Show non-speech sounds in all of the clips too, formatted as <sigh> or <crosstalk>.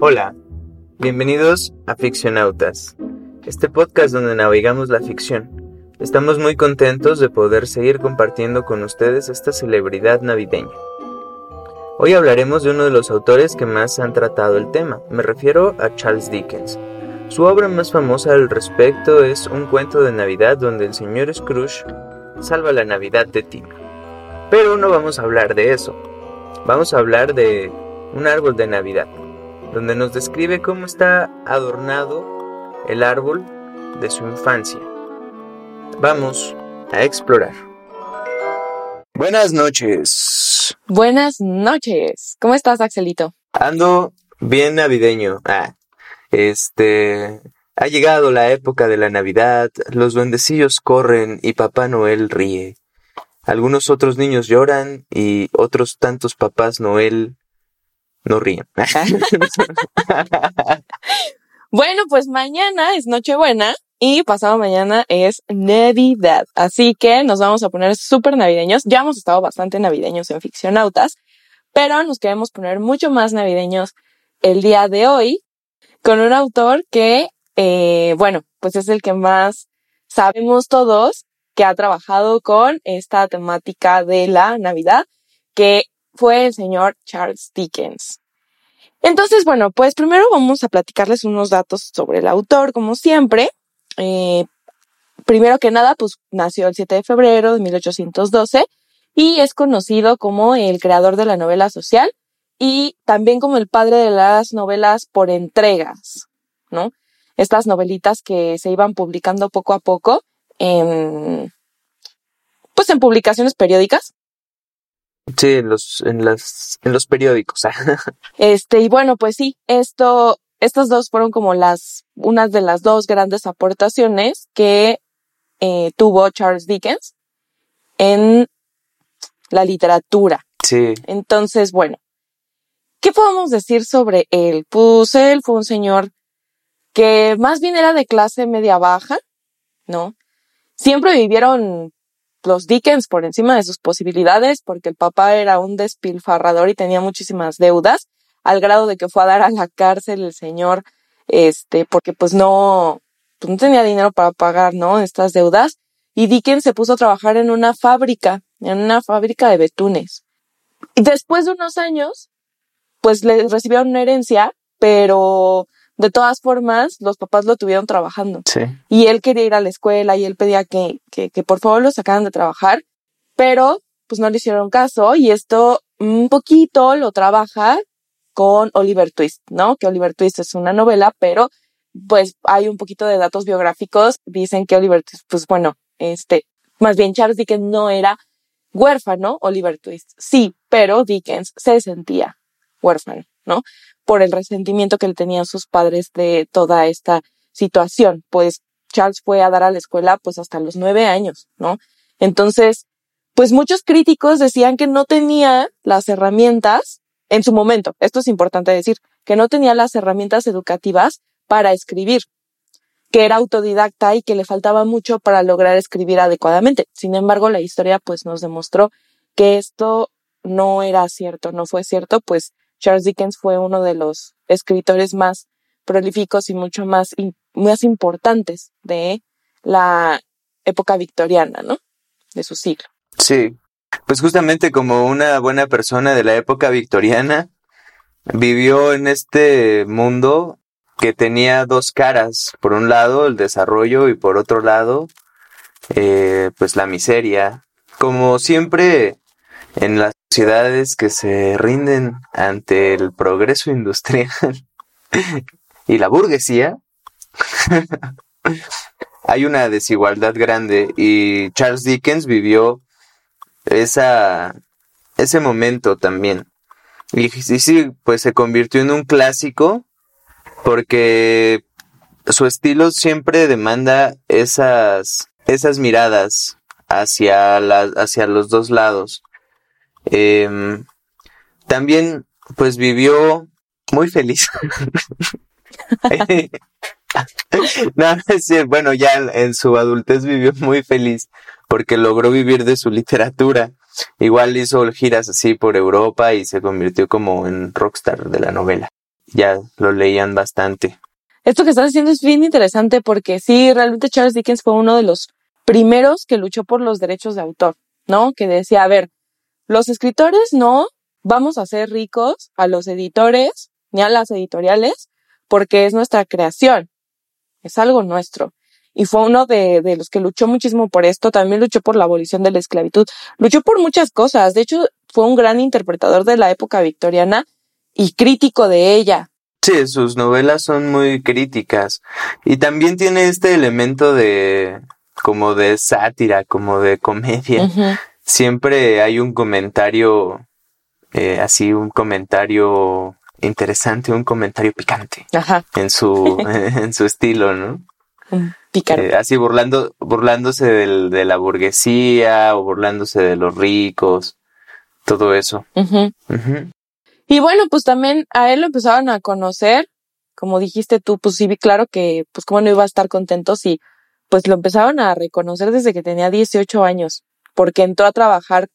Hola, bienvenidos a Ficcionautas, este podcast donde navegamos la ficción. Estamos muy contentos de poder seguir compartiendo con ustedes esta celebridad navideña. Hoy hablaremos de uno de los autores que más han tratado el tema, me refiero a Charles Dickens. Su obra más famosa al respecto es Un cuento de Navidad donde el señor Scrooge salva la Navidad de Tim. Pero no vamos a hablar de eso, vamos a hablar de un árbol de Navidad, donde nos describe cómo está adornado el árbol de su infancia. Vamos a explorar. Buenas noches. Buenas noches. ¿Cómo estás, Axelito? Ando bien navideño. Ah, este. Ha llegado la época de la Navidad, los duendecillos corren y Papá Noel ríe. Algunos otros niños lloran y otros tantos papás Noel no ríen. <laughs> bueno, pues mañana es Nochebuena y pasado mañana es Navidad. Así que nos vamos a poner súper navideños. Ya hemos estado bastante navideños en Ficcionautas, pero nos queremos poner mucho más navideños el día de hoy con un autor que, eh, bueno, pues es el que más sabemos todos que ha trabajado con esta temática de la Navidad, que fue el señor Charles Dickens. Entonces, bueno, pues primero vamos a platicarles unos datos sobre el autor, como siempre. Eh, primero que nada, pues nació el 7 de febrero de 1812 y es conocido como el creador de la novela social y también como el padre de las novelas por entregas, ¿no? Estas novelitas que se iban publicando poco a poco en, pues en publicaciones periódicas. Sí, en los, en las, en los periódicos. <laughs> este, y bueno, pues sí, esto estas dos fueron como las, unas de las dos grandes aportaciones que eh, tuvo Charles Dickens en la literatura. Sí. Entonces, bueno, ¿qué podemos decir sobre él? Pues él fue un señor que más bien era de clase media baja, ¿no? Siempre vivieron los Dickens por encima de sus posibilidades porque el papá era un despilfarrador y tenía muchísimas deudas al grado de que fue a dar a la cárcel el señor, este, porque pues no, pues no tenía dinero para pagar, ¿no? Estas deudas. Y Dickens se puso a trabajar en una fábrica, en una fábrica de betunes. Y después de unos años, pues le recibieron una herencia, pero de todas formas, los papás lo tuvieron trabajando. Sí. Y él quería ir a la escuela y él pedía que, que, que por favor lo sacaran de trabajar, pero pues no le hicieron caso y esto un poquito lo trabaja con Oliver Twist, ¿no? Que Oliver Twist es una novela, pero pues hay un poquito de datos biográficos. Dicen que Oliver Twist, pues bueno, este, más bien Charles Dickens no era huérfano, Oliver Twist sí, pero Dickens se sentía huérfano, ¿no? Por el resentimiento que le tenían sus padres de toda esta situación. Pues Charles fue a dar a la escuela pues hasta los nueve años, ¿no? Entonces, pues muchos críticos decían que no tenía las herramientas en su momento, esto es importante decir, que no tenía las herramientas educativas para escribir, que era autodidacta y que le faltaba mucho para lograr escribir adecuadamente. Sin embargo, la historia pues nos demostró que esto no era cierto, no fue cierto, pues Charles Dickens fue uno de los escritores más prolíficos y mucho más, más importantes de la época victoriana, ¿no? De su siglo. Sí, pues justamente como una buena persona de la época victoriana, vivió en este mundo que tenía dos caras. Por un lado, el desarrollo y por otro lado, eh, pues la miseria. Como siempre en las sociedades que se rinden ante el progreso industrial <laughs> y la burguesía, <laughs> hay una desigualdad grande y Charles Dickens vivió esa, ese momento también. Y, sí, pues se convirtió en un clásico porque su estilo siempre demanda esas, esas miradas hacia, hacia los dos lados. Em, también, pues vivió muy feliz. <laughs> no, bueno, ya en su adultez vivió muy feliz porque logró vivir de su literatura. Igual hizo giras así por Europa y se convirtió como en rockstar de la novela. ya lo leían bastante. Esto que estás diciendo es bien interesante porque sí, realmente Charles Dickens fue uno de los primeros que luchó por los derechos de autor, ¿no? Que decía, a ver, los escritores no vamos a ser ricos a los editores ni a las editoriales porque es nuestra creación, es algo nuestro. Y fue uno de, de los que luchó muchísimo por esto, también luchó por la abolición de la esclavitud, luchó por muchas cosas, de hecho fue un gran interpretador de la época victoriana y crítico de ella. Sí, sus novelas son muy críticas y también tiene este elemento de como de sátira, como de comedia. Siempre hay un comentario eh, así, un comentario interesante, un comentario picante en su <laughs> en su estilo, ¿no? Eh, así burlando, burlándose del, de la burguesía o burlándose de los ricos, todo eso. Y bueno, pues también a él lo empezaron a conocer, como dijiste tú, pues sí, claro que, pues cómo no iba a estar contento si, pues lo empezaron a reconocer desde que tenía 18 años, porque entró a trabajar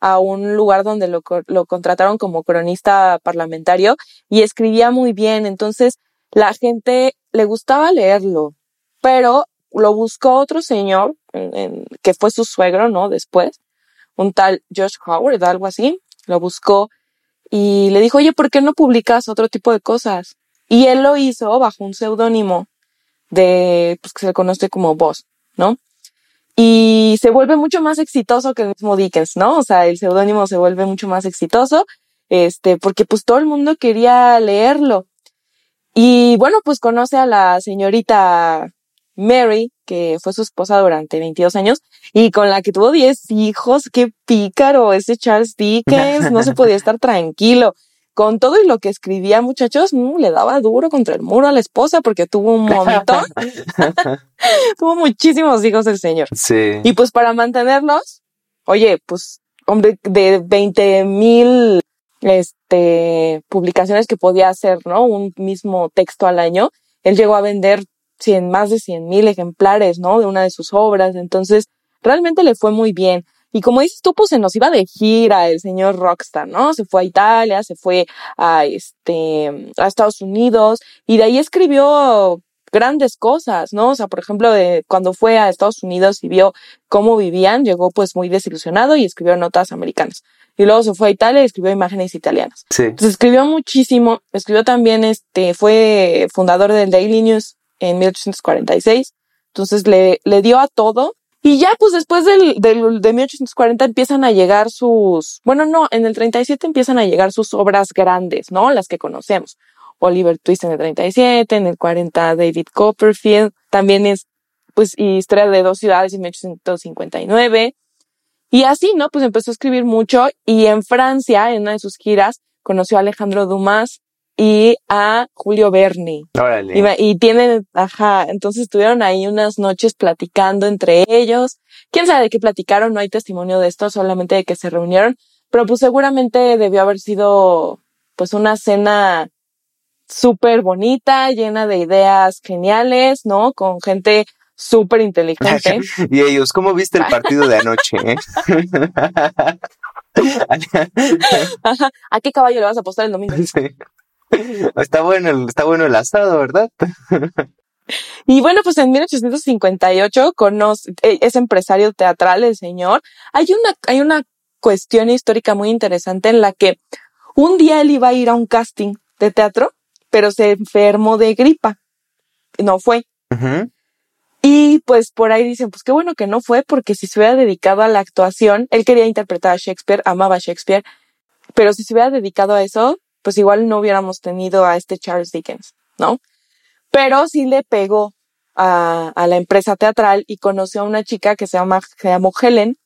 a un lugar donde lo, lo contrataron como cronista parlamentario y escribía muy bien, entonces la gente le gustaba leerlo, pero lo buscó otro señor, que fue su suegro, ¿no? Después, un tal Josh Howard, algo así, lo buscó y le dijo, oye, ¿por qué no publicas otro tipo de cosas? Y él lo hizo bajo un seudónimo de, pues que se le conoce como Boss, ¿no? Y se vuelve mucho más exitoso que el mismo Dickens, ¿no? O sea, el seudónimo se vuelve mucho más exitoso, este, porque pues todo el mundo quería leerlo. Y bueno, pues conoce a la señorita Mary, que fue su esposa durante 22 años y con la que tuvo 10 hijos. Qué pícaro ese Charles Dickens, no se podía <laughs> estar tranquilo. Con todo y lo que escribía, muchachos, mm, le daba duro contra el muro a la esposa porque tuvo un montón. <laughs> tuvo muchísimos hijos el señor. Sí. Y pues para mantenerlos, oye, pues, hombre, de 20 mil este, publicaciones que podía hacer, ¿no? Un mismo texto al año. Él llegó a vender cien, más de cien mil ejemplares, ¿no? De una de sus obras. Entonces, realmente le fue muy bien. Y como dices tú, pues se nos iba de gira el señor Rockstar, ¿no? Se fue a Italia, se fue a este, a Estados Unidos y de ahí escribió grandes cosas, ¿no? O sea, por ejemplo, de cuando fue a Estados Unidos y vio cómo vivían, llegó pues muy desilusionado y escribió notas americanas. Y luego se fue a Italia y escribió imágenes italianas. Sí. Entonces escribió muchísimo, escribió también este, fue fundador del Daily News en 1846. Entonces le, le dio a todo. Y ya, pues después del, del, de 1840 empiezan a llegar sus, bueno, no, en el 37 empiezan a llegar sus obras grandes, ¿no? Las que conocemos. Oliver Twist en el 37, en el 40 David Copperfield, también es, pues, Historia de dos ciudades en 1859. Y así, ¿no? Pues empezó a escribir mucho y en Francia, en una de sus giras, conoció a Alejandro Dumas, y a Julio Berni. Órale. Y, tienen, ajá, entonces estuvieron ahí unas noches platicando entre ellos. Quién sabe de qué platicaron, no hay testimonio de esto, solamente de que se reunieron, pero pues seguramente debió haber sido pues una cena súper bonita, llena de ideas geniales, ¿no? Con gente súper inteligente. <laughs> y ellos, ¿cómo viste el <laughs> partido de anoche? <laughs> Eh? ¿A qué caballo le vas a apostar el domingo? Sí. <laughs> Está bueno, el, está bueno el asado, ¿verdad? <laughs> Y bueno, pues en 1858 conoce, es empresario teatral el señor. Hay una, hay una cuestión histórica muy interesante en la que un día él iba a ir a un casting de teatro, pero se enfermó de gripa. No fue. Y pues por ahí dicen, pues qué bueno que no fue, porque si se hubiera dedicado a la actuación, él quería interpretar a Shakespeare, amaba a Shakespeare, pero si se hubiera dedicado a eso, pues igual no hubiéramos tenido a este Charles Dickens, ¿no? Pero sí le pegó a, a la empresa teatral y conoció a una chica que se, llama, se llamó Helen,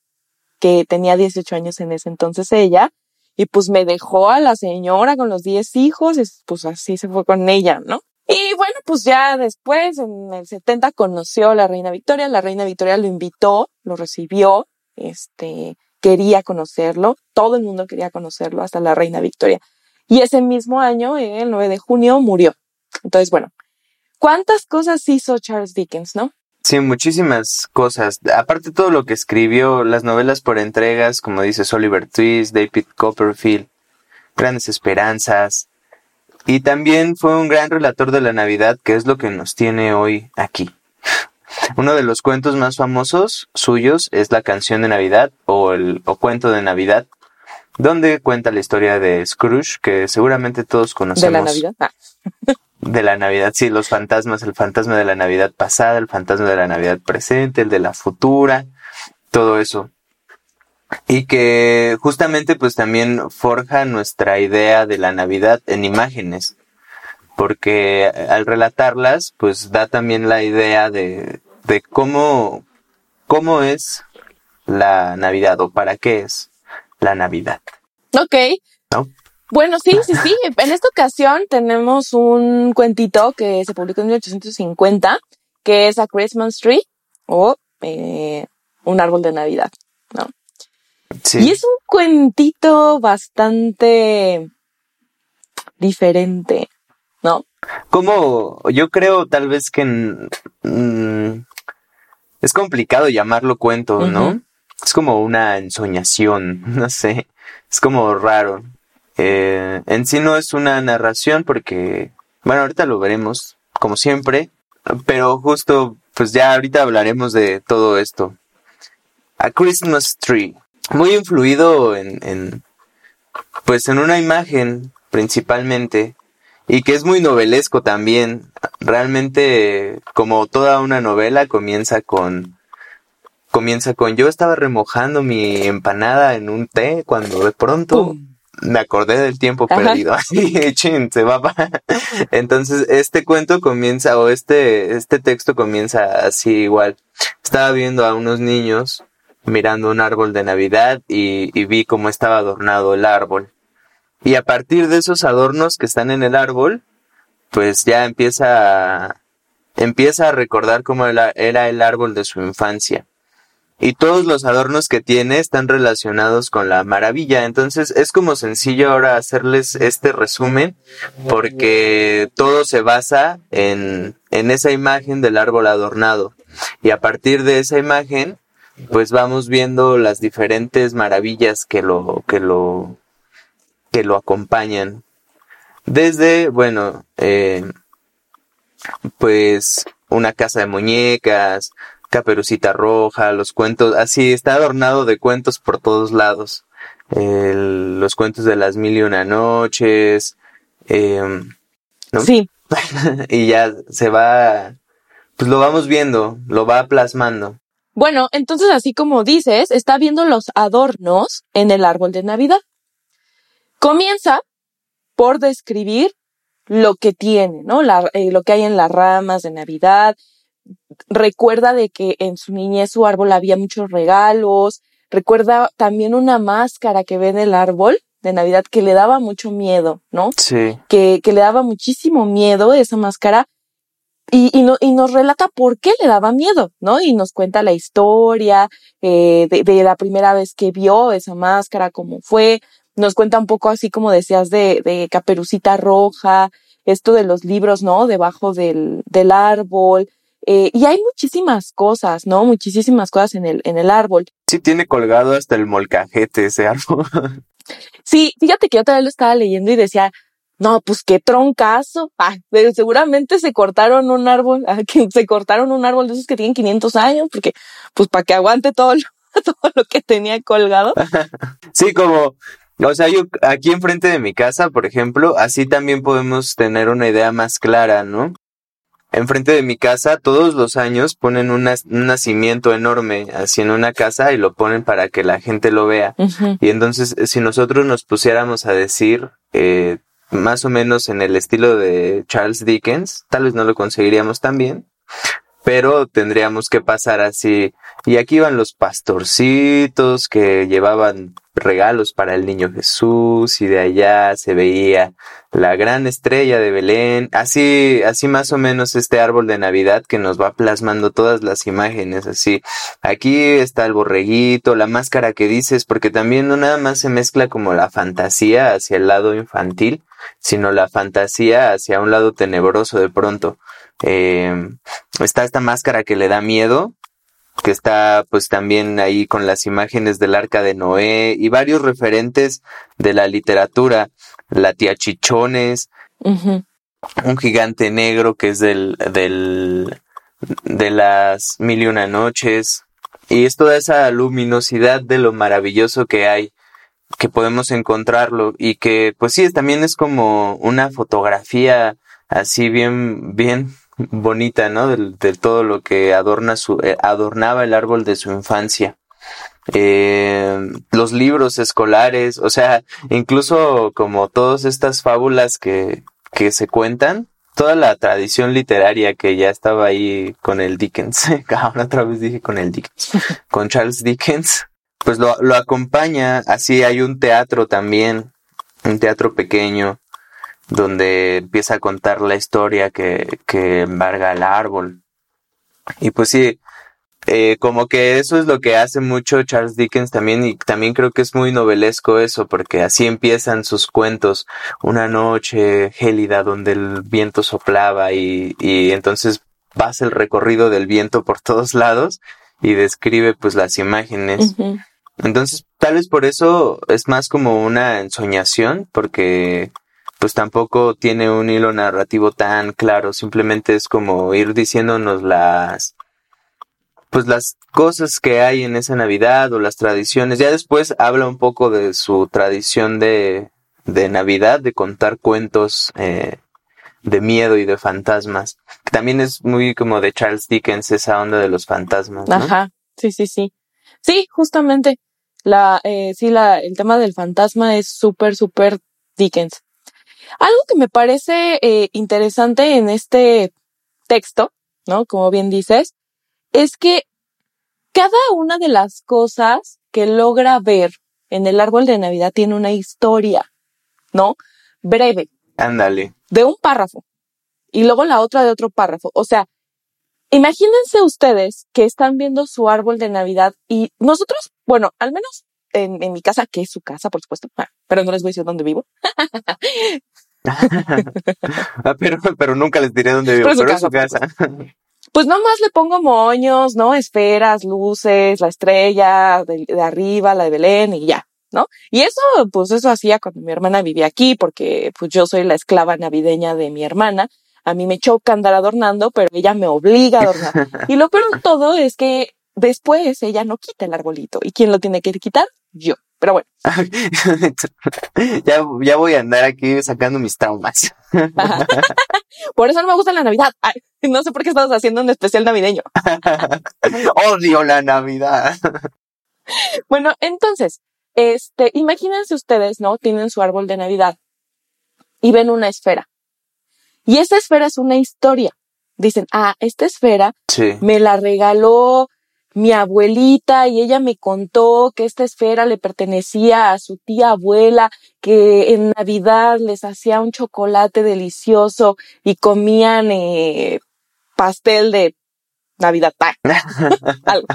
que tenía 18 años en ese entonces ella, y pues me dejó a la señora con los 10 hijos, y pues así se fue con ella, ¿no? Y bueno, pues ya después, en el 70, conoció a la reina Victoria, la reina Victoria lo invitó, lo recibió, este, quería conocerlo, todo el mundo quería conocerlo, hasta la reina Victoria. Y ese mismo año, el 9 de junio, murió. Entonces, bueno, ¿cuántas cosas hizo Charles Dickens, no? Sí, muchísimas cosas. Aparte todo lo que escribió, las novelas por entregas, como dices Oliver Twist, David Copperfield, Grandes Esperanzas, Y también fue un gran relator de la Navidad, que es lo que nos tiene hoy aquí. <laughs> Uno de los cuentos más famosos suyos es la canción de Navidad o el o cuento de Navidad, donde cuenta la historia de Scrooge, que seguramente todos conocemos. ¿De la Navidad? Ah. <laughs> De la Navidad, sí, los fantasmas, el fantasma de la Navidad pasada, el fantasma de la Navidad presente, el de la futura, todo eso. Y que justamente pues también forja nuestra idea de la Navidad en imágenes, porque al relatarlas pues da también la idea de, de cómo, cómo es la Navidad o para qué es la Navidad. Ok. ¿No? Bueno, sí, sí, sí. En esta ocasión tenemos un cuentito que se publicó en 1850, que es A Christmas Tree o eh, un árbol de Navidad, ¿no? Sí. Y es un cuentito bastante diferente, ¿no? Como yo creo tal vez que mm, es complicado llamarlo cuento, ¿no? Es como una ensoñación, <laughs> no sé, es como raro. Eh, en sí no es una narración porque, bueno, ahorita lo veremos, como siempre, pero justo, pues ya ahorita hablaremos de todo esto. A Christmas Tree, muy influido en, en pues en una imagen principalmente, y que es muy novelesco también. Realmente, como toda una novela, comienza con comienza con yo estaba remojando mi empanada en un té cuando de pronto Pum. me acordé del tiempo Ajá. perdido. <laughs> Así, chin, se va. pa- Entonces, este cuento comienza, o este, este texto comienza así igual. Estaba viendo a unos niños mirando un árbol de Navidad y, y vi cómo estaba adornado el árbol. Y a partir de esos adornos que están en el árbol, pues ya empieza a, empieza a recordar cómo era, era el árbol de su infancia. Y todos los adornos que tiene están relacionados con la maravilla. Entonces es como sencillo ahora hacerles este resumen porque todo se basa en, en esa imagen del árbol adornado. Y a partir de esa imagen, pues vamos viendo las diferentes maravillas que lo, que lo, que lo acompañan. Desde, bueno, eh, pues una casa de muñecas, caperucita roja, los cuentos, así está adornado de cuentos por todos lados. Los cuentos de las mil y una noches, em, ¿no? Sí, <laughs> y ya se va, pues lo vamos viendo, lo va plasmando. Bueno, entonces así como dices, está viendo los adornos en el árbol de Navidad. Comienza por describir lo que tiene, ¿no? La- eh, lo que hay en las ramas de Navidad. Recuerda de que en su niñez su árbol había muchos regalos. Recuerda también una máscara que ve en el árbol de Navidad que le daba mucho miedo, ¿no? Sí, que, que le daba muchísimo miedo esa máscara y, y, no, y nos relata por qué le daba miedo, ¿no? Y nos cuenta la historia eh, de, de la primera vez que vio esa máscara, cómo fue, nos cuenta un poco así como decías de, de Caperucita Roja, esto de los libros, ¿no? Debajo del, del árbol. Eh, y hay muchísimas cosas, ¿no? Muchísimas cosas en el, en el árbol. sí tiene colgado hasta el molcajete ese árbol. <laughs> Sí, fíjate que yo también lo estaba leyendo y decía, no, pues qué troncazo. <laughs> Ah, seguramente se cortaron un árbol, ah, que se cortaron un árbol de esos que tienen 500 años, porque pues para que aguante todo lo, <laughs> todo lo que tenía colgado. Sí, como, o sea, yo aquí enfrente de mi casa, por ejemplo, así también podemos tener una idea más clara, ¿no? Enfrente de mi casa, todos los años ponen una- un nacimiento enorme así en una casa y lo ponen para que la gente lo vea. Y entonces, eh, si nosotros nos pusiéramos a decir, eh, más o menos en el estilo de Charles Dickens, tal vez no lo conseguiríamos tan bien, pero tendríamos que pasar así. Y aquí iban los pastorcitos que llevaban regalos para el niño Jesús y de allá se veía la gran estrella de Belén. Así, así más o menos este árbol de Navidad que nos va plasmando todas las imágenes así. Aquí está el borreguito, la máscara que dices, porque también no nada más se mezcla como la fantasía hacia el lado infantil, sino la fantasía hacia un lado tenebroso de pronto. Eh, está esta máscara que le da miedo, que está pues también ahí con las imágenes del arca de Noé y varios referentes de la literatura, la tía Chichones, un gigante negro que es del, del, de las mil y una noches, y es toda esa luminosidad de lo maravilloso que hay, que podemos encontrarlo, y que pues sí, también es como una fotografía así bien, bien bonita, ¿no? De, todo lo que adorna su, eh, adornaba el árbol de su infancia. Eh, los libros escolares, o sea, incluso como todas estas fábulas que, que se cuentan, toda la tradición literaria que ya estaba ahí con el Dickens, <laughs> ahora otra vez dije con el Dickens, con Charles Dickens, pues lo, lo acompaña, así hay un teatro también, un teatro pequeño, donde empieza a contar la historia que, que embarga el árbol. Y pues sí, eh, como que eso es lo que hace mucho Charles Dickens también y también creo que es muy novelesco eso porque así empiezan sus cuentos una noche gélida donde el viento soplaba y, y entonces pasa el recorrido del viento por <laughs> todos lados y describe pues las imágenes. Entonces tal vez por eso es más como una ensoñación porque pues tampoco tiene un hilo narrativo tan claro, simplemente es como ir diciéndonos las pues las cosas que hay en esa Navidad o las tradiciones. Ya después habla un poco de su tradición de, de Navidad, de contar cuentos eh, de miedo y de fantasmas. También es muy como de Charles Dickens esa onda de los fantasmas. Ajá, sí, sí, sí. Sí, justamente. La, eh, sí, la, el tema del fantasma es súper, súper Dickens. Algo que me parece eh, interesante en este texto, ¿no? Como bien dices, es que cada una de las cosas que logra ver en el árbol de Navidad tiene una historia, ¿no? Breve, Ándale. de un párrafo y luego la otra de otro párrafo. O sea, imagínense ustedes que están viendo su árbol de Navidad y nosotros, bueno, al menos en, en mi casa, que es su casa, por supuesto, ah, pero no les voy a decir dónde vivo. <laughs> <laughs> Ah, pero, pero nunca les diré dónde vivo, Pero pero, es su casa. Pues nomás le pongo moños, ¿no? Esferas, luces, la estrella de, de arriba, la de Belén y ya, ¿no? Y eso, pues eso hacía cuando mi hermana vivía aquí, porque pues yo soy la esclava navideña de mi hermana. A mí me choca andar adornando, pero ella me obliga a adornar. <laughs> Y lo peor de todo es que después ella no quita el arbolito. ¿Y quién lo tiene que quitar? Yo. Pero bueno, <laughs> <laughs> ya, ya voy a andar aquí sacando mis traumas. <laughs> por eso no me gusta la Navidad. Ay, no sé por qué estamos haciendo un especial navideño. Odio la Navidad. Bueno, entonces, este, imagínense ustedes, ¿no? Tienen su árbol de Navidad y ven una esfera. Y esa esfera es una historia. Dicen, ah, esta esfera Sí. me la regaló mi abuelita y ella me contó que esta esfera le pertenecía a su tía abuela, que en Navidad les hacía un chocolate delicioso y comían eh, pastel de Navidad. <laughs> Algo.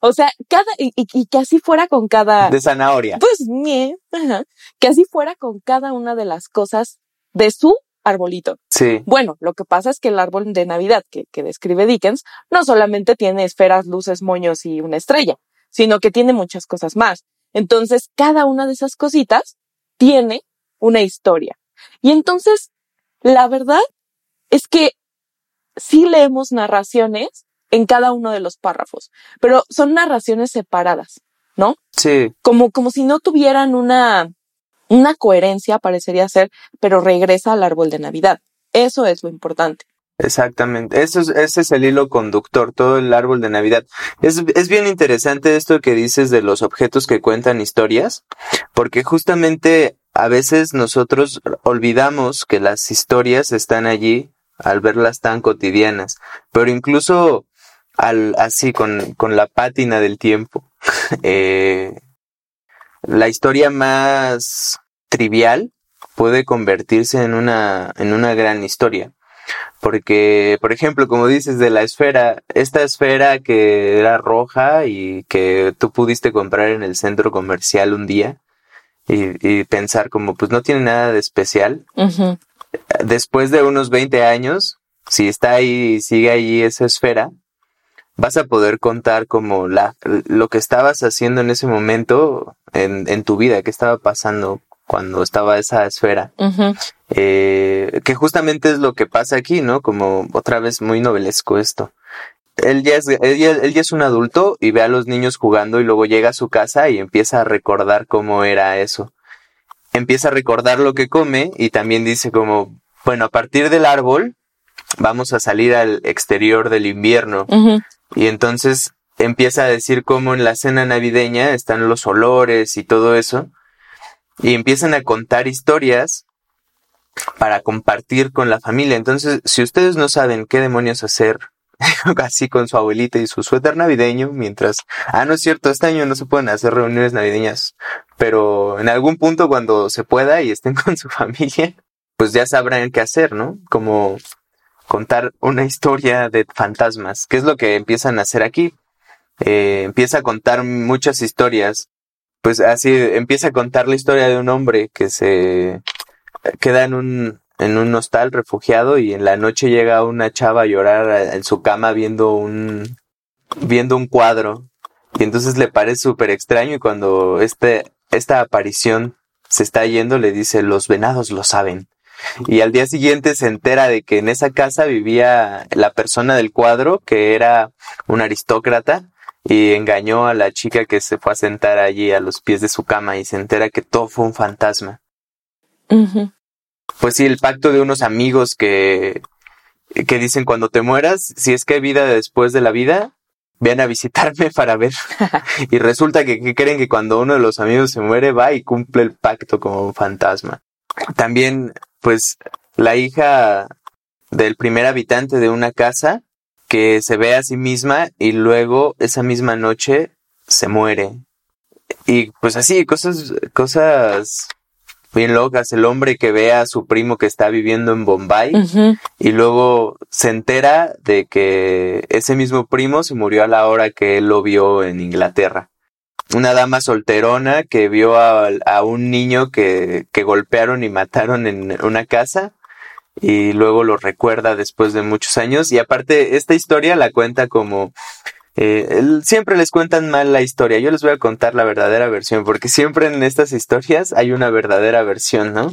O sea, cada, y, y- que así fuera con cada, De zanahoria. pues, ñe, ajá, que así fuera con cada una de las cosas de su arbolito. Sí. Bueno, lo que pasa es que el árbol de Navidad que, que describe Dickens no solamente tiene esferas, luces, moños y una estrella, sino que tiene muchas cosas más. Entonces, cada una de esas cositas tiene una historia. Y entonces, la verdad es que sí leemos narraciones en cada uno de los párrafos, pero son narraciones separadas, ¿no? Sí. Como, como si no tuvieran una, una coherencia, parecería ser, pero regresa al árbol de Navidad. Eso es lo importante. Exactamente. Eso es, ese es el hilo conductor, todo el árbol de Navidad. Es, es bien interesante esto que dices de los objetos que cuentan historias, porque justamente a veces nosotros olvidamos que las historias están allí al verlas tan cotidianas, pero incluso al, así con, con la pátina del tiempo, <laughs> eh, la historia más trivial puede convertirse en una, en una gran historia. Porque, por ejemplo, como dices de la esfera, esta esfera que era roja y que tú pudiste comprar en el centro comercial un día y, y pensar como, pues no tiene nada de especial. Después de unos 20 años, si está ahí y sigue ahí esa esfera, vas a poder contar como la, lo que estabas haciendo en ese momento en, en tu vida, qué estaba pasando cuando estaba esa esfera. Eh, que justamente es lo que pasa aquí, ¿no? Como otra vez muy novelesco esto. Él ya, es, él, ya, él ya es un adulto y ve a los niños jugando y luego llega a su casa y empieza a recordar cómo era eso. Empieza a recordar lo que come y también dice como, bueno, a partir del árbol vamos a salir al exterior del invierno. Y entonces empieza a decir cómo en la cena navideña están los olores y todo eso. Y empiezan a contar historias para compartir con la familia. Entonces, si ustedes no saben qué demonios hacer, <laughs> así con su abuelita y su suéter navideño, mientras, ah, no es cierto, este año no se pueden hacer reuniones navideñas, pero en algún punto cuando se pueda y estén <laughs> con su familia, pues ya sabrán qué hacer, ¿no? Como contar una historia de fantasmas, que es lo que empiezan a hacer aquí. Eh, empieza a contar muchas historias, pues así empieza a contar la historia de un hombre que se queda en un en un hostal refugiado y en la noche llega una chava a llorar en su cama viendo un viendo un cuadro. Y entonces le parece súper extraño y cuando este esta aparición se está yendo le dice los venados lo saben y al día siguiente se entera de que en esa casa vivía la persona del cuadro que era un aristócrata y engañó a la chica que se fue a sentar allí a los pies de su cama y se entera que todo fue un fantasma. Pues sí, el pacto de unos amigos que, que dicen cuando te mueras, si es que hay vida después de la vida, ven a visitarme <laughs> para ver. <laughs> y resulta que, que creen que cuando uno de los amigos se muere va y cumple el pacto como un fantasma. También, pues, la hija del primer habitante de una casa que se ve a sí misma y luego esa misma noche se muere. Y pues así, cosas, cosas bien locas. El hombre que ve a su primo que está viviendo en Bombay y luego se entera de que ese mismo primo se murió a la hora que él lo vio en Inglaterra. Una dama solterona que vio a, a un niño que, que golpearon y mataron en una casa y luego lo recuerda después de muchos años. Y aparte, esta historia la cuenta como... eh, siempre les cuentan mal la historia. Yo les voy a contar la verdadera versión, porque siempre en estas historias hay una verdadera versión, ¿no?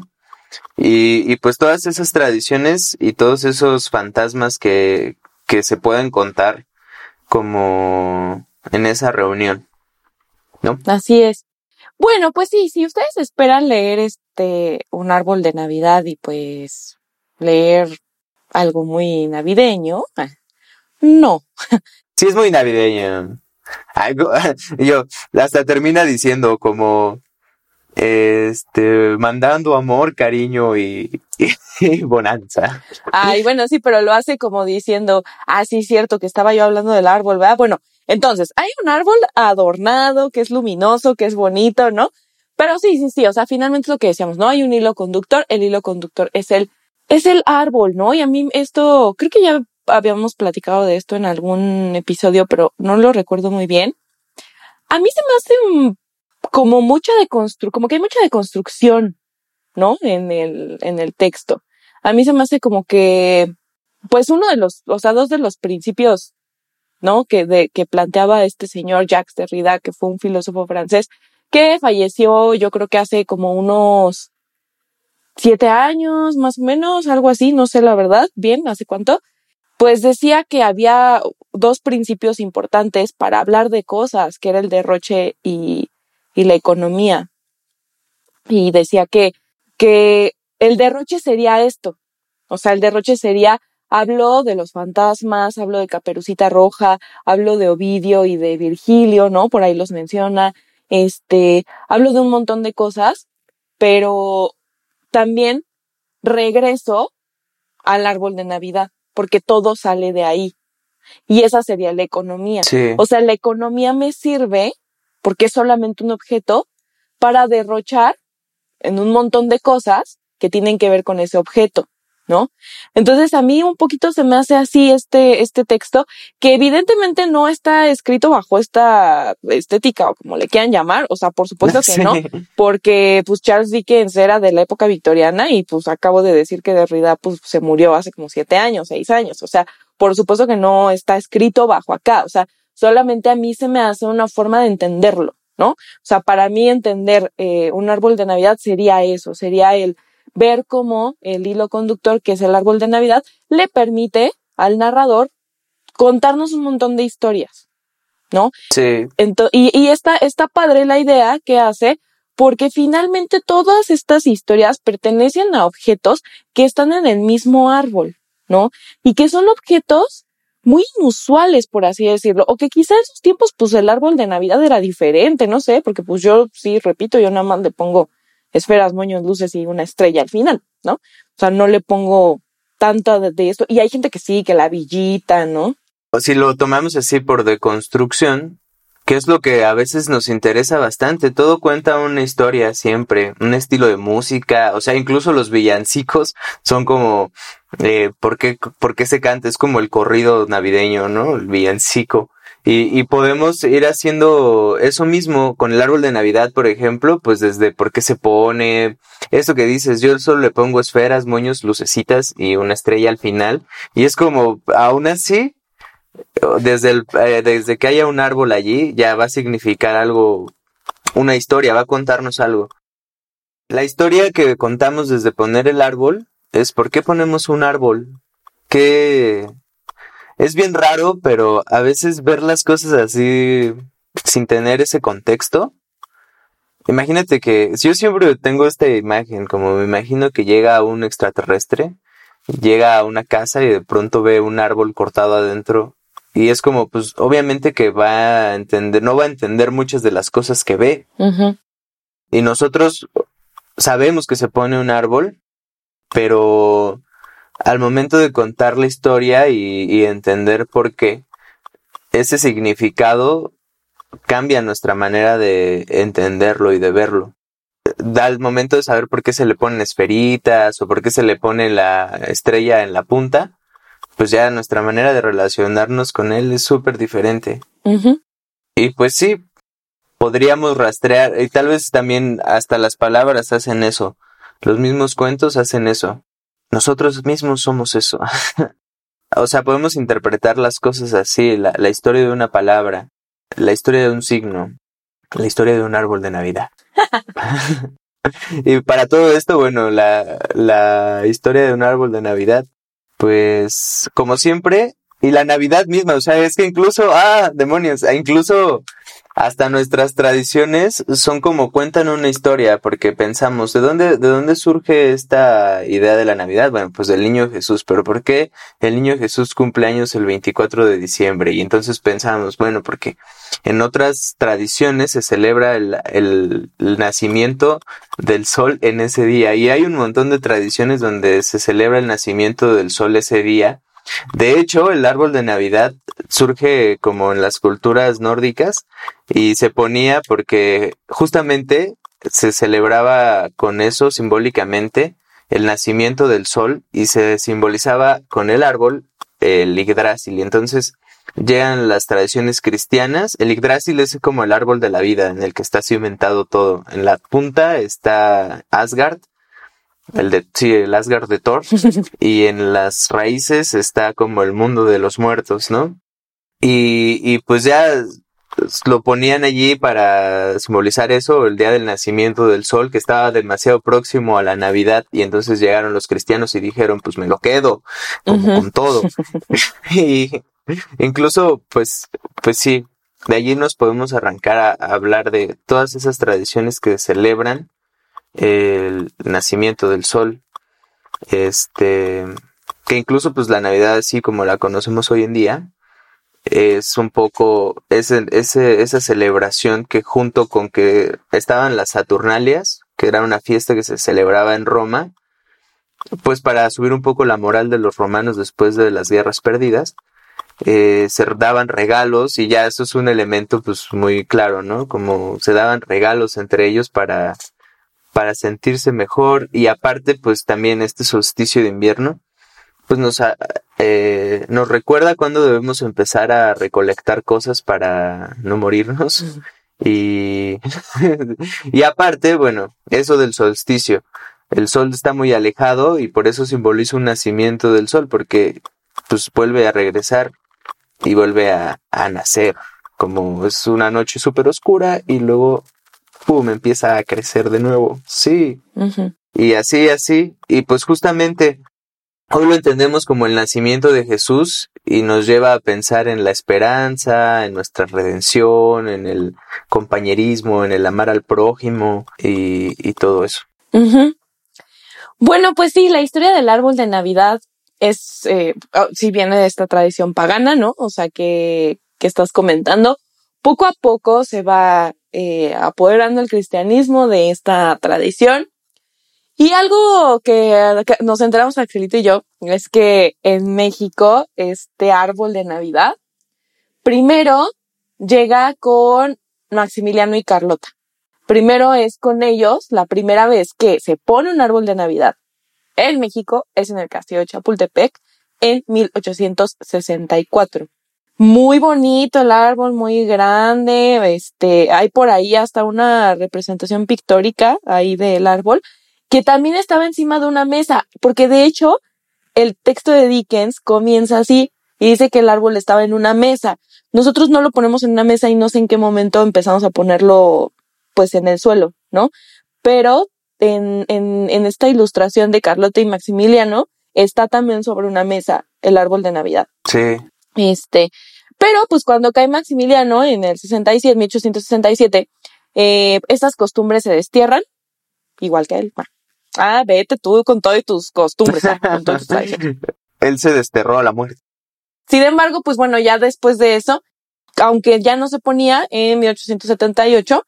Y, y pues todas esas tradiciones y todos esos fantasmas que, que se pueden contar como en esa reunión. Así es. Bueno, pues sí, si ustedes esperan leer este un árbol de Navidad y pues leer algo muy navideño, ah, no. <laughs> Sí, es muy navideña. Algo, <laughs> yo, hasta termina diciendo como, este, mandando amor, cariño y, y, <laughs> y bonanza. Ay, bueno, sí, pero lo hace como diciendo, ah, sí, cierto, que estaba yo hablando del árbol, ¿verdad? Bueno, entonces, hay un árbol adornado, que es luminoso, que es bonito, ¿no? Pero sí, sí, sí, o sea, finalmente es lo que decíamos, ¿no? Hay un hilo conductor, el hilo conductor es el, es el árbol, ¿no? Y a mí esto, creo que ya habíamos platicado de esto en algún episodio, pero no lo recuerdo muy bien. A mí se me hace como mucha deconstru, como que hay mucha deconstrucción, ¿no? En el, en el texto. A mí se me hace como que, pues uno de los, o sea, dos de los principios, ¿no? Que de, que planteaba este señor Jacques Derrida, que fue un filósofo francés, que falleció, yo creo que hace como unos siete años, más o menos, algo así, no sé la verdad, bien, hace cuánto, pues decía que había dos principios importantes para hablar de cosas, que era el derroche y, la economía. Y decía que, que el derroche sería esto. O sea, el derroche sería, hablo de los fantasmas, hablo de Caperucita Roja, hablo de Ovidio y de Virgilio, ¿no? Por ahí los menciona. Este, hablo de un montón de cosas, pero también regreso al árbol de Navidad, porque todo sale de ahí. Y esa sería la economía. Sí. O sea, la economía me sirve, porque es solamente un objeto, para derrochar en un montón de cosas que tienen que ver con ese objeto, ¿no? Entonces a mí un poquito se me hace así este, este texto, que evidentemente no está escrito bajo esta estética o como le quieran llamar, o sea, por supuesto <laughs> que Sí. no, porque pues Charles Dickens era de la época victoriana y pues acabo de decir que Derrida pues se murió hace como siete años, seis años, o sea, por supuesto que no está escrito bajo acá, o sea, solamente a mí se me hace una forma de entenderlo, ¿no? O sea, para mí entender eh, un árbol de Navidad sería eso, sería el ver cómo el hilo conductor, que es el árbol de Navidad, le permite al narrador contarnos un montón de historias, ¿no? Sí. y, y está, está padre la idea que hace, porque finalmente todas estas historias pertenecen a objetos que están en el mismo árbol, ¿no? Y que son objetos muy inusuales, por así decirlo, o que quizá en sus tiempos, pues el árbol de Navidad era diferente, no sé, porque pues yo sí, repito, yo nada más le pongo esferas, moños, luces y una estrella al final, ¿no? O sea, no le pongo tanto de, esto. Y hay gente que sí, que la villita, ¿no? Si lo tomamos así por deconstrucción, que es lo que a veces nos interesa bastante. Todo cuenta una historia siempre, un estilo de música, o sea, incluso los villancicos son como, eh, ¿por, qué, ¿por qué se canta? Es como el corrido navideño, ¿no? El villancico. Y, y podemos ir haciendo eso mismo con el árbol de Navidad, por ejemplo, pues desde por qué se pone, eso que dices, yo solo le pongo esferas, moños, lucecitas y una estrella al final. Y es como, aún así, desde, el, eh, desde que haya un árbol allí, ya va a significar algo, una historia, va a contarnos algo. La historia que contamos desde poner el árbol es por qué ponemos un árbol, que es bien raro, pero a veces ver las cosas así sin tener ese contexto. Imagínate que yo siempre tengo esta imagen, como me imagino que llega un extraterrestre, llega a una casa y de pronto ve un árbol cortado adentro y es como, pues, obviamente que va a entender, no va a entender muchas de las cosas que ve. Y nosotros sabemos que se pone un árbol, pero al momento de contar la historia y, entender por qué, ese significado cambia nuestra manera de entenderlo y de verlo. Da el momento de saber por qué se le ponen esferitas o por qué se le pone la estrella en la punta pues ya nuestra manera de relacionarnos con él es súper diferente. Y pues sí, podríamos rastrear, y tal vez también hasta las palabras hacen eso, los mismos cuentos hacen eso. Nosotros mismos somos eso. <laughs> o sea, podemos interpretar las cosas así, la, la historia de una palabra, la historia de un signo, la historia de un árbol de Navidad. <laughs> y para todo esto, bueno, la, la historia de un árbol de Navidad pues como siempre, y la Navidad misma, o sea, es que incluso, ah, demonios, incluso hasta nuestras tradiciones son como cuentan una historia, porque pensamos, ¿de dónde, de dónde surge esta idea de la Navidad? Bueno, pues del niño Jesús, pero ¿por qué el niño Jesús cumple años el 24 de diciembre? Y entonces pensamos, bueno, porque en otras tradiciones se celebra el, el, el nacimiento del sol en ese día, y hay un montón de tradiciones donde se celebra el nacimiento del sol ese día, de hecho, el árbol de Navidad surge como en las culturas nórdicas y se ponía porque justamente se celebraba con eso simbólicamente el nacimiento del sol y se simbolizaba con el árbol el Yggdrasil. Y entonces llegan las tradiciones cristianas. El Yggdrasil es como el árbol de la vida en el que está cimentado todo. En la punta está Asgard el de, sí, el Asgard de Thor. <laughs> y en las raíces está como el mundo de los muertos, ¿no? Y, y pues ya lo ponían allí para simbolizar eso, el día del nacimiento del sol, que estaba demasiado próximo a la Navidad, y entonces llegaron los cristianos y dijeron, pues me lo quedo, como con todo. <laughs> <laughs> y incluso, pues, pues sí, de allí nos podemos arrancar a hablar de todas esas tradiciones que celebran el nacimiento del sol, este, que incluso pues la Navidad así como la conocemos hoy en día, es un poco esa celebración que junto con que estaban las Saturnalias, que era una fiesta que se celebraba en Roma, pues para subir un poco la moral de los romanos después de las guerras perdidas, eh, se daban regalos y ya eso es un elemento pues muy claro, ¿no? Como se daban regalos entre ellos para para sentirse mejor y aparte pues también este solsticio de invierno pues nos, eh, nos recuerda cuando debemos empezar a recolectar cosas para no morirnos. Y, <laughs> y aparte bueno eso del solsticio. El sol está muy alejado y por eso simboliza un nacimiento del sol porque pues vuelve a regresar y vuelve a, a nacer como es una noche súper oscura y luego pum, empieza a crecer de nuevo. Sí. Y así, así. Y pues justamente hoy lo entendemos como el nacimiento de Jesús y nos lleva a pensar en la esperanza, en nuestra redención, en el compañerismo, en el amar al prójimo y, y todo eso. Bueno, pues sí, la historia del árbol de Navidad es, eh, oh, si viene de esta tradición pagana, ¿no? O sea, que, que estás comentando, poco a poco se va eh, apoderando el cristianismo de esta tradición. Y algo que, nos enteramos Axelito y yo es que en México este árbol de Navidad primero llega con Maximiliano y Carlota. Primero es con ellos la primera vez que se pone un árbol de Navidad en México es en el castillo de Chapultepec en 1864 muy bonito el árbol, muy grande, este, hay por ahí hasta una representación pictórica ahí del árbol, que también estaba encima de una mesa, porque de hecho, el texto de Dickens comienza así, y dice que el árbol estaba en una mesa. Nosotros no lo ponemos en una mesa y no sé en qué momento empezamos a ponerlo, pues, en el suelo, ¿no? Pero en, en, en esta ilustración de Carlota y Maximiliano, está también sobre una mesa el árbol de Navidad. Sí. Este, pero pues cuando cae Maximiliano en el 67, 1867, eh, estas costumbres se destierran, igual que él. Ah, vete tú con todas tus costumbres, ah, con todas tus <laughs> tradiciones. él se desterró a la muerte. Sin embargo, pues bueno, ya después de eso, aunque ya no se ponía en 1878,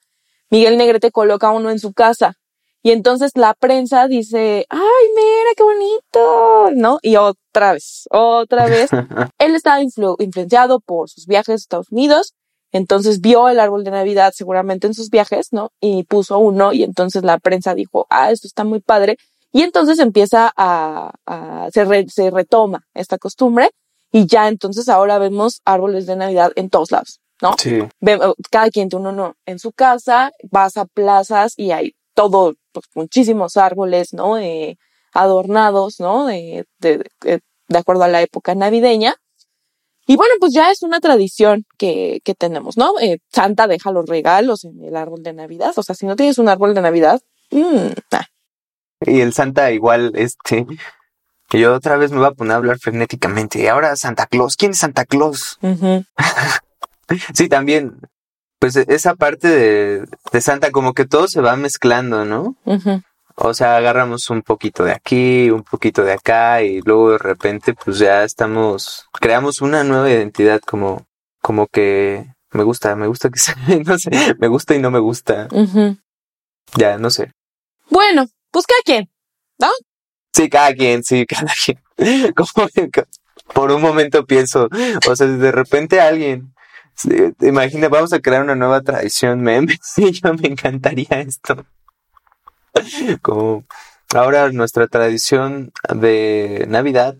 Miguel Negrete coloca uno en su casa y entonces la prensa dice, ay, mira, qué bonito, ¿no? Y otra vez, otra vez. <laughs> Él estaba influenciado por sus viajes a Estados Unidos, entonces vio el árbol de Navidad seguramente en sus viajes, ¿no? Y puso uno y entonces la prensa dijo, ah, esto está muy padre. Y entonces empieza a, a se, se retoma esta costumbre y ya entonces ahora vemos árboles de Navidad en todos lados, ¿no? Sí. Cada quien tiene uno en su casa, vas a plazas y hay todo, pues, muchísimos árboles, ¿no? Eh, adornados, ¿no? De, de, de, acuerdo a la época navideña. Y bueno, pues ya es una tradición que, que tenemos, ¿no? Eh, Santa deja los regalos en el árbol de Navidad. O sea, si no tienes un árbol de Navidad, mmm, Y el Santa igual, este, que yo otra vez me voy a poner a hablar frenéticamente. Y ahora Santa Claus, ¿quién es Santa Claus? <laughs> sí, también pues e, esa parte de, de, Santa, como que todo se va mezclando, ¿no? O sea, agarramos un poquito de aquí, un poquito de acá y luego de repente pues ya estamos, creamos una nueva identidad como, como que me gusta, me gusta que <laughs> sea, no sé, me gusta y no me gusta. Ya, no sé. Bueno, pues cada quien, ¿no? Sí, cada quien, sí, <laughs> cada quien. Como, por un momento pienso, o sea, de repente alguien Sí, imagina, vamos a crear una nueva tradición meme. <laughs> Yo me encantaría esto. Como ahora nuestra tradición de Navidad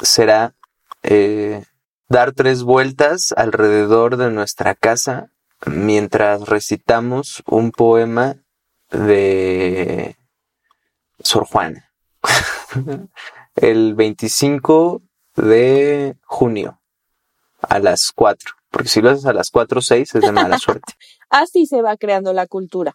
será eh, dar tres vueltas alrededor de nuestra casa mientras recitamos un poema de Sor Juana. <laughs> El 25 de junio a las 4. Porque si lo haces a las 4 o 6 es de mala <laughs> suerte. Así se va creando la cultura.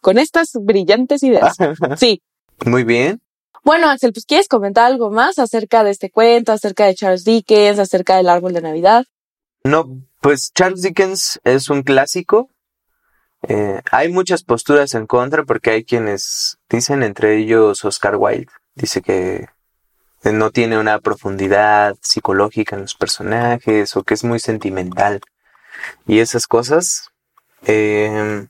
Con estas brillantes ideas. <laughs> Sí. Muy bien. Bueno, Axel, pues ¿quieres comentar algo más acerca de este cuento, acerca de Charles Dickens, acerca del árbol de Navidad? No, pues Charles Dickens es un clásico. Eh, hay muchas posturas en contra porque hay quienes dicen, entre ellos Oscar Wilde, dice que no tiene una profundidad psicológica en los personajes o que es muy sentimental y esas cosas. Em,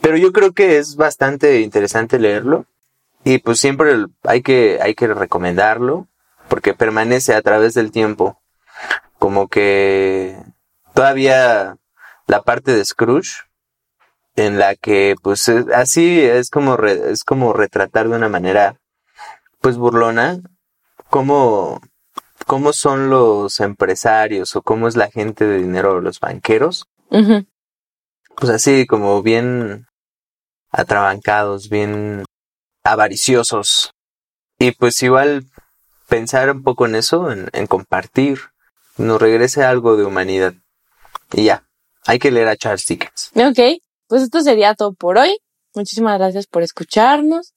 pero yo creo que es bastante interesante leerlo y pues siempre hay que, hay que recomendarlo porque permanece a través del tiempo. Como que todavía la parte de Scrooge en la que pues así es como es como retratar de una manera pues burlona, cómo, cómo son los empresarios o cómo es la gente de dinero, los banqueros. Pues así como bien atrabancados, bien avariciosos. Y pues igual pensar un poco en eso, en, en compartir, nos regrese algo de humanidad. Y ya, hay que leer a Charles Dickens. Ok, pues esto sería todo por hoy. Muchísimas gracias por escucharnos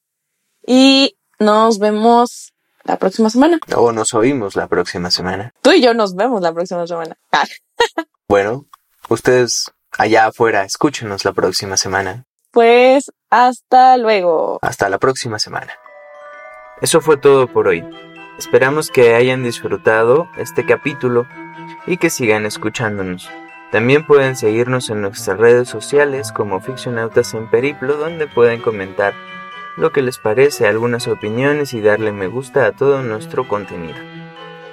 y nos vemos la próxima semana. O nos oímos la próxima semana. Tú y yo nos vemos la próxima semana. <laughs> bueno, ustedes allá afuera, escúchenos la próxima semana. Pues hasta luego. Hasta la próxima semana. Eso fue todo por hoy. Esperamos que hayan disfrutado este capítulo y que sigan escuchándonos. También pueden seguirnos en nuestras redes sociales como Ficcionautas en Periplo, donde pueden comentar lo que les parece, algunas opiniones y darle me gusta a todo nuestro contenido.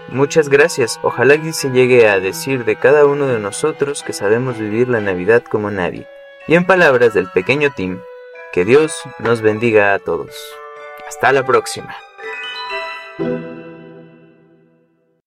Muchas gracias, ojalá que se llegue a decir de cada uno de nosotros que sabemos vivir la Navidad como nadie. Y en palabras del pequeño Tim, que Dios nos bendiga a todos. Hasta la próxima.